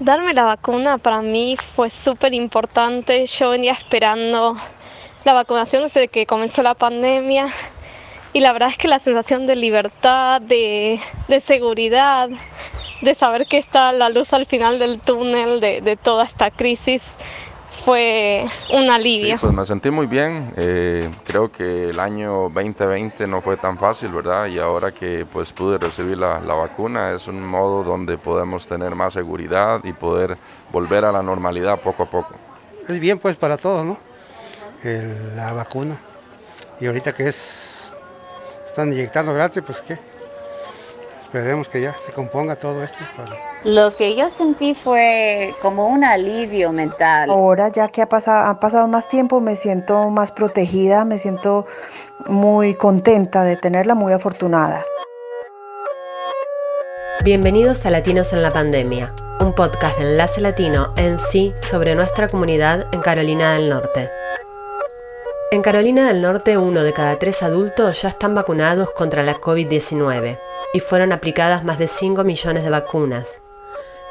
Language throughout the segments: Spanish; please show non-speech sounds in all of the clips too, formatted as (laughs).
Darme la vacuna para mí fue súper importante. Yo venía esperando la vacunación desde que comenzó la pandemia y la verdad es que la sensación de libertad, de, seguridad, de saber que está la luz al final del túnel de, de toda esta crisis fue un alivio. Sí, pues me sentí muy bien. Eh, creo que el año 2020 no fue tan fácil, ¿verdad? Y ahora que pues pude recibir la, la vacuna es un modo donde podemos tener más seguridad y poder volver a la normalidad poco a poco. Es bien pues para todos, ¿no? la vacuna. Y ahorita que es están inyectando gratis, pues qué. Esperemos que ya se componga todo esto. Lo que yo sentí fue como un alivio mental. Ahora ya que ha pasado, ha pasado más tiempo, me siento más protegida, me siento muy contenta de tenerla, muy afortunada. Bienvenidos a Latinos en la Pandemia, un podcast de Enlace Latino en sí sobre nuestra comunidad en Carolina del Norte. En Carolina del Norte, uno de cada tres adultos ya están vacunados contra la COVID-19 y fueron aplicadas más de 5 millones de vacunas.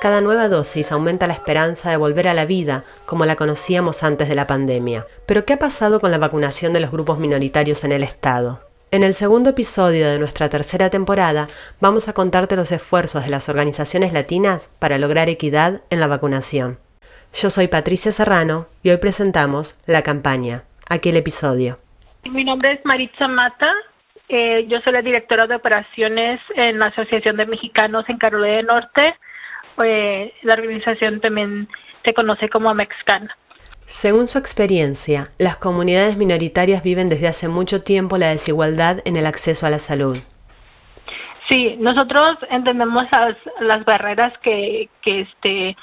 Cada nueva dosis aumenta la esperanza de volver a la vida como la conocíamos antes de la pandemia. Pero ¿qué ha pasado con la vacunación de los grupos minoritarios en el Estado? En el segundo episodio de nuestra tercera temporada vamos a contarte los esfuerzos de las organizaciones latinas para lograr equidad en la vacunación. Yo soy Patricia Serrano y hoy presentamos La Campaña, aquel episodio. Mi nombre es Maritza Mata, eh, yo soy la directora de operaciones en la Asociación de Mexicanos en Carolina del Norte eh, la organización también se conoce como Mexcan. Según su experiencia, las comunidades minoritarias viven desde hace mucho tiempo la desigualdad en el acceso a la salud. Sí, nosotros entendemos las, las barreras que, que este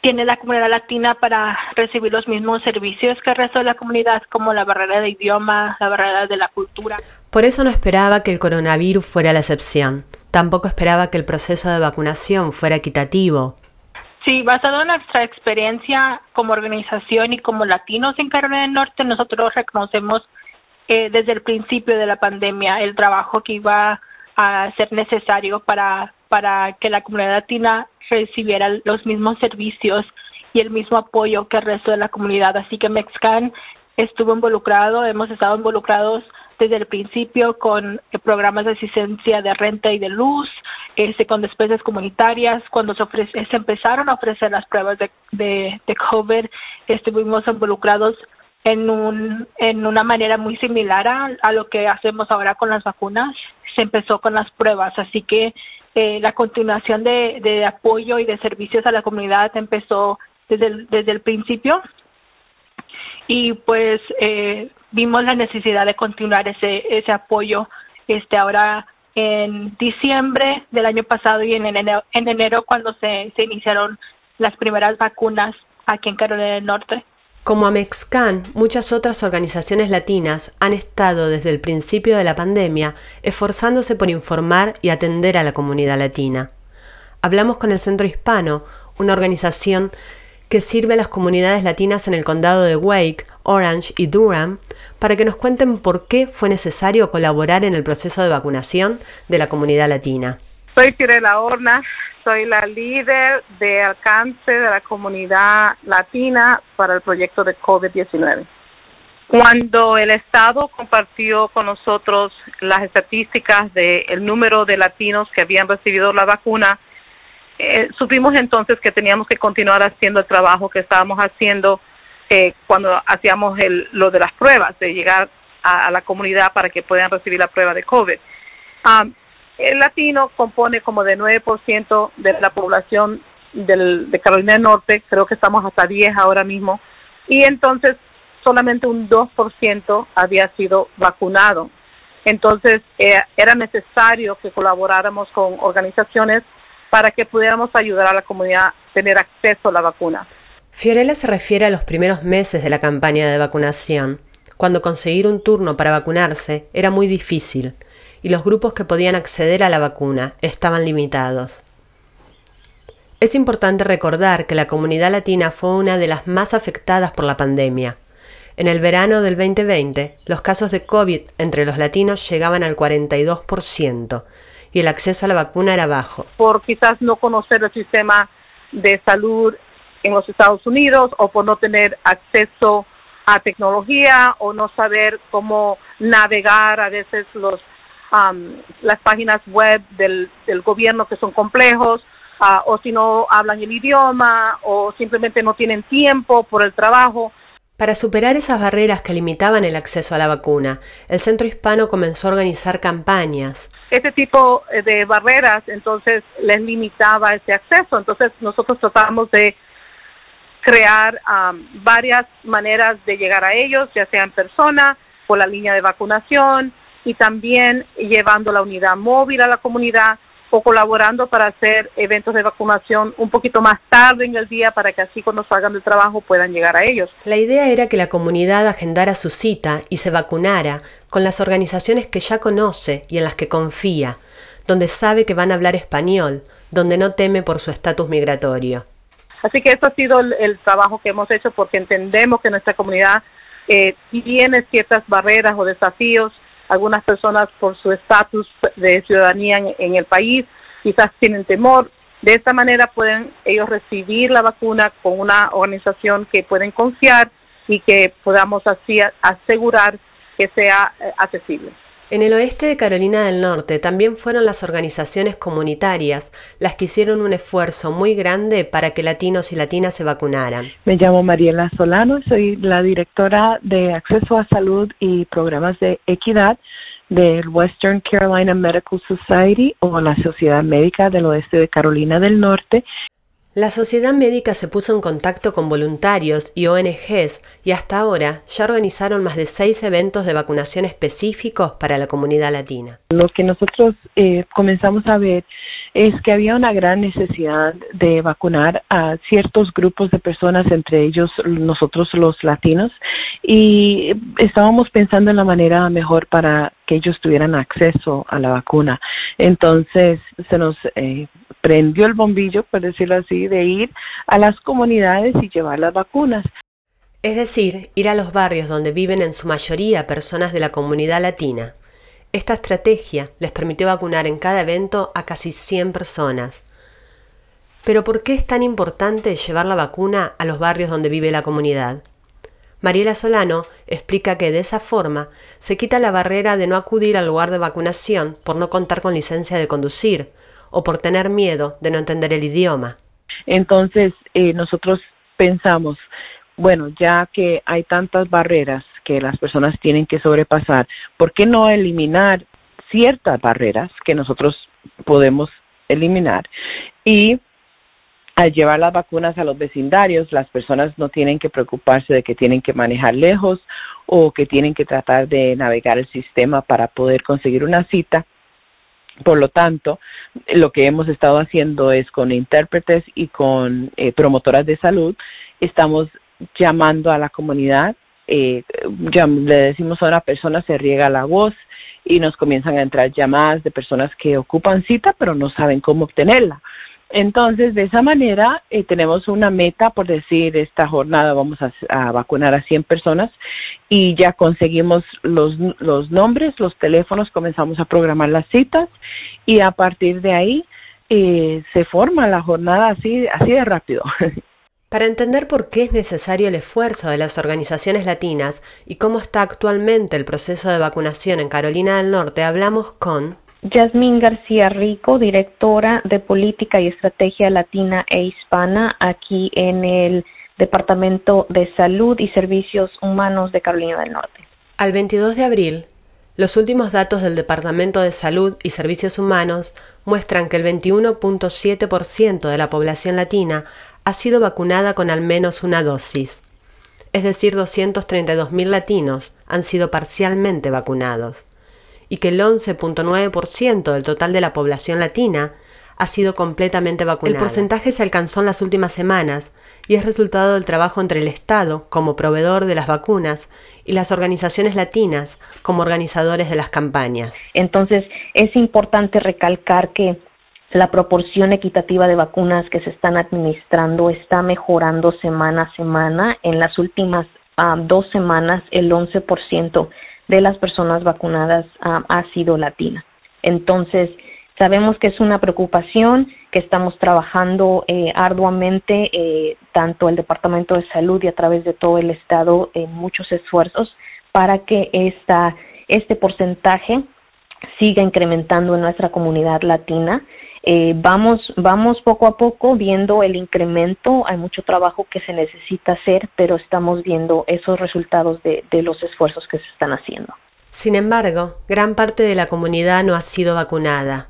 tiene la comunidad latina para recibir los mismos servicios que el resto de la comunidad, como la barrera de idioma, la barrera de la cultura. Por eso no esperaba que el coronavirus fuera la excepción. Tampoco esperaba que el proceso de vacunación fuera equitativo. Sí, basado en nuestra experiencia como organización y como latinos en Carolina del Norte, nosotros reconocemos eh, desde el principio de la pandemia el trabajo que iba a ser necesario para, para que la comunidad latina recibiera los mismos servicios y el mismo apoyo que el resto de la comunidad. Así que Mexcan estuvo involucrado, hemos estado involucrados desde el principio con programas de asistencia de renta y de luz, este, con despensa comunitarias, cuando se, se empezaron a ofrecer las pruebas de, de, COVID, estuvimos involucrados en, un, en una manera muy similar a, lo que hacemos ahora con las vacunas. Se empezó con las pruebas, así que eh, la continuación de, de apoyo y de servicios a la comunidad empezó desde el principio y pues eh, vimos la necesidad de continuar ese ese apoyo este ahora en diciembre del año pasado y en enero, en enero cuando se, se iniciaron las primeras vacunas aquí en Carolina del Norte. Como Amexcan, muchas otras organizaciones latinas han estado desde el principio de la pandemia esforzándose por informar y atender a la comunidad latina. Hablamos con el Centro Hispano, una organización que sirve a las comunidades latinas en el condado de Wake, Orange y Durham para que nos cuenten por qué fue necesario colaborar en el proceso de vacunación de la comunidad latina. Soy Firela Horna, soy la líder de alcance de la comunidad latina para el proyecto de COVID-19. Cuando el Estado compartió con nosotros las estadísticas del número de latinos que habían recibido la vacuna, eh, supimos entonces que teníamos que continuar haciendo el trabajo que estábamos haciendo eh, cuando hacíamos el, lo de las pruebas, de llegar a, la comunidad para que puedan recibir la prueba de COVID. el latino compone como de 9% de la población del, de Carolina del Norte, creo que estamos hasta 10 ahora mismo, y entonces solamente un 2% había sido vacunado. Entonces eh, era necesario que colaboráramos con organizaciones para que pudiéramos ayudar a la comunidad a tener acceso a la vacuna. Fiorella se refiere a los primeros meses de la campaña de vacunación, cuando conseguir un turno para vacunarse era muy difícil y los grupos que podían acceder a la vacuna estaban limitados. Es importante recordar que la comunidad latina fue una de las más afectadas por la pandemia. En el verano del 2020, los casos de COVID entre los latinos llegaban al 42%, y el acceso a la vacuna era bajo. Por quizás no conocer el sistema de salud en los Estados Unidos o por no tener acceso a tecnología o no saber cómo navegar a veces los las páginas web del, gobierno que son complejos ah, o si no hablan el idioma o simplemente no tienen tiempo por el trabajo. Para superar esas barreras que limitaban el acceso a la vacuna, el Centro Hispano comenzó a organizar campañas. Este tipo eh, de barreras entonces les limitaba ese acceso, entonces nosotros tratamos de crear varias maneras de llegar a ellos, ya sea en persona, por la línea de vacunación y también llevando la unidad móvil a la comunidad o colaborando para hacer eventos de vacunación un poquito más tarde en el día para que así cuando salgan del trabajo puedan llegar a ellos. La idea era que la comunidad agendara su cita y se vacunara con las organizaciones que ya conoce y en las que confía, donde sabe que van a hablar español, donde no teme por su estatus migratorio. Así que esto ha sido el, trabajo que hemos hecho porque entendemos que nuestra comunidad eh, tiene ciertas barreras o desafíos. Algunas personas por su estatus de ciudadanía en, el país quizás tienen temor. De esta manera pueden ellos recibir la vacuna con una organización que pueden confiar y que podamos así asegurar que sea eh, accesible. En el oeste de Carolina del Norte también fueron las organizaciones comunitarias las que hicieron un esfuerzo muy grande para que latinos y latinas se vacunaran. Me llamo Mariela Solano, soy la directora de Acceso a Salud y Programas de Equidad del Western Carolina Medical Society o la Sociedad Médica del Oeste de Carolina del Norte la sociedad médica se puso en contacto con voluntarios y ONGs y hasta ahora ya organizaron más de seis eventos de vacunación específicos para la comunidad latina. Lo que nosotros eh, comenzamos a ver es que había una gran necesidad de vacunar a ciertos grupos de personas, entre ellos nosotros los latinos, y estábamos pensando en la manera mejor para que ellos tuvieran acceso a la vacuna. Entonces se nos eh, prendió el bombillo, por decirlo así, de ir a las comunidades y llevar las vacunas. Es decir, ir a los barrios donde viven en su mayoría personas de la comunidad latina. Esta estrategia les permitió vacunar en cada evento a casi 100 personas. Pero ¿por qué es tan importante llevar la vacuna a los barrios donde vive la comunidad? Mariela Solano explica que de esa forma se quita la barrera de no acudir al lugar de vacunación por no contar con licencia de conducir, o por tener miedo de no entender el idioma. Entonces, eh, nosotros pensamos, bueno, ya que hay tantas barreras que las personas tienen que sobrepasar, ¿por qué no eliminar ciertas barreras que nosotros podemos eliminar? Y al llevar las vacunas a los vecindarios, las personas no tienen que preocuparse de que tienen que manejar lejos o que tienen que tratar de navegar el sistema para poder conseguir una cita, por lo tanto, lo que hemos estado haciendo es con intérpretes y con eh, promotoras de salud, estamos llamando a la comunidad, eh, le decimos a una persona, se riega la voz y nos comienzan a entrar llamadas de personas que ocupan cita pero no saben cómo obtenerla. Entonces, de esa manera, eh, tenemos una meta, por decir, esta jornada vamos a, vacunar a 100 personas y ya conseguimos los, los nombres, los teléfonos, comenzamos a programar las citas y a partir de ahí eh, se forma la jornada así, así de rápido. (laughs) Para entender por qué es necesario el esfuerzo de las organizaciones latinas y cómo está actualmente el proceso de vacunación en Carolina del Norte, hablamos con Yasmín García Rico, directora de Política y Estrategia Latina e Hispana aquí en el Departamento de Salud y Servicios Humanos de Carolina del Norte. Al 22 de abril, los últimos datos del Departamento de Salud y Servicios Humanos muestran que el 21.7% de la población latina ha sido vacunada con al menos una dosis. Es decir, 232.000 latinos han sido parcialmente vacunados y que el 11.9% del total de la población latina ha sido completamente vacunada. El porcentaje se alcanzó en las últimas semanas y es resultado del trabajo entre el Estado, como proveedor de las vacunas, y las organizaciones latinas, como organizadores de las campañas. Entonces, es importante recalcar que la proporción equitativa de vacunas que se están administrando está mejorando semana a semana. En las últimas ah, dos semanas, el 11% de las personas vacunadas ha sido latina. Entonces, Sabemos que es una preocupación, que estamos trabajando eh, arduamente, eh, tanto el Departamento de Salud y a través de todo el Estado, en muchos esfuerzos para que esta, este porcentaje siga incrementando en nuestra comunidad latina. Eh, vamos, vamos poco a poco viendo el incremento, hay mucho trabajo que se necesita hacer, pero estamos viendo esos resultados de, de los esfuerzos que se están haciendo. Sin embargo, gran parte de la comunidad no ha sido vacunada,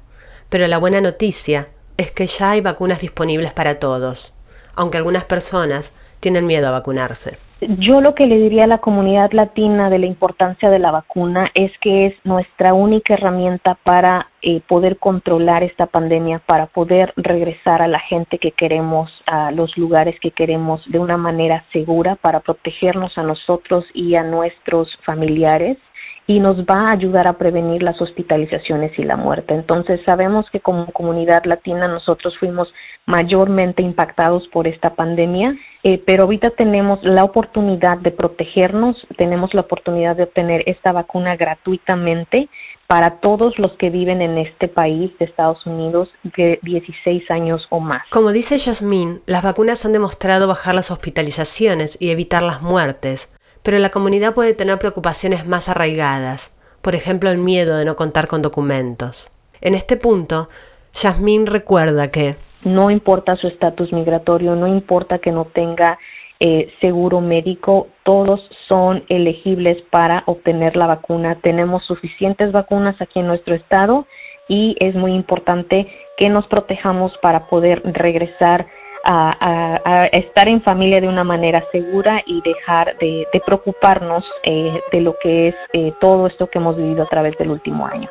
pero la buena noticia es que ya hay vacunas disponibles para todos, aunque algunas personas tienen miedo a vacunarse. Yo lo que le diría a la comunidad latina de la importancia de la vacuna es que es nuestra única herramienta para eh, poder controlar esta pandemia, para poder regresar a la gente que queremos, a los lugares que queremos de una manera segura, para protegernos a nosotros y a nuestros familiares y nos va a ayudar a prevenir las hospitalizaciones y la muerte. Entonces sabemos que como comunidad latina nosotros fuimos mayormente impactados por esta pandemia, eh, pero ahorita tenemos la oportunidad de protegernos, tenemos la oportunidad de obtener esta vacuna gratuitamente para todos los que viven en este país de Estados Unidos de 16 años o más. Como dice Yasmín, las vacunas han demostrado bajar las hospitalizaciones y evitar las muertes, pero la comunidad puede tener preocupaciones más arraigadas, por ejemplo el miedo de no contar con documentos. En este punto, Yasmín recuerda que no importa su estatus migratorio, no importa que no tenga eh, seguro médico, todos son elegibles para obtener la vacuna. Tenemos suficientes vacunas aquí en nuestro estado y es muy importante que nos protejamos para poder regresar a, estar en familia de una manera segura y dejar de, preocuparnos eh, de lo que es eh, todo esto que hemos vivido a través del último año.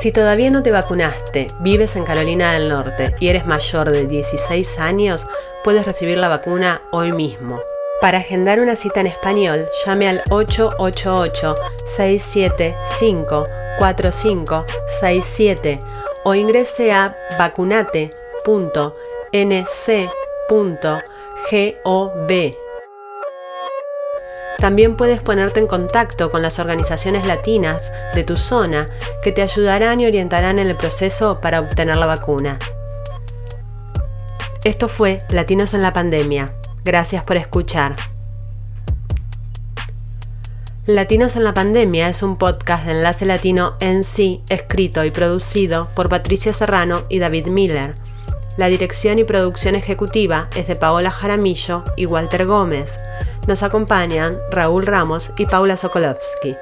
Si todavía no te vacunaste, vives en Carolina del Norte y eres mayor de 16 años, puedes recibir la vacuna hoy mismo. Para agendar una cita en español, llame al 888-675-4567 o ingrese a vacunate.nc.gov. También puedes ponerte en contacto con las organizaciones latinas de tu zona que te ayudarán y orientarán en el proceso para obtener la vacuna. Esto fue Latinos en la Pandemia. Gracias por escuchar. Latinos en la Pandemia es un podcast de Enlace Latino en sí, escrito y producido por Patricia Serrano y David Miller. La dirección y producción ejecutiva es de Paola Jaramillo y Walter Gómez. Nos acompañan Raúl Ramos y Paula Sokolovsky.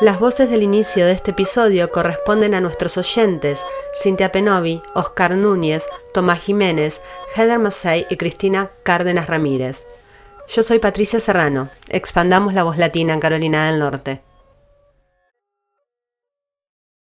Las voces del inicio de este episodio corresponden a nuestros oyentes, Cintia Penovi, Oscar Núñez, Tomás Jiménez, Heather Massey y Cristina Cárdenas Ramírez. Yo soy Patricia Serrano. Expandamos la voz latina en Carolina del Norte.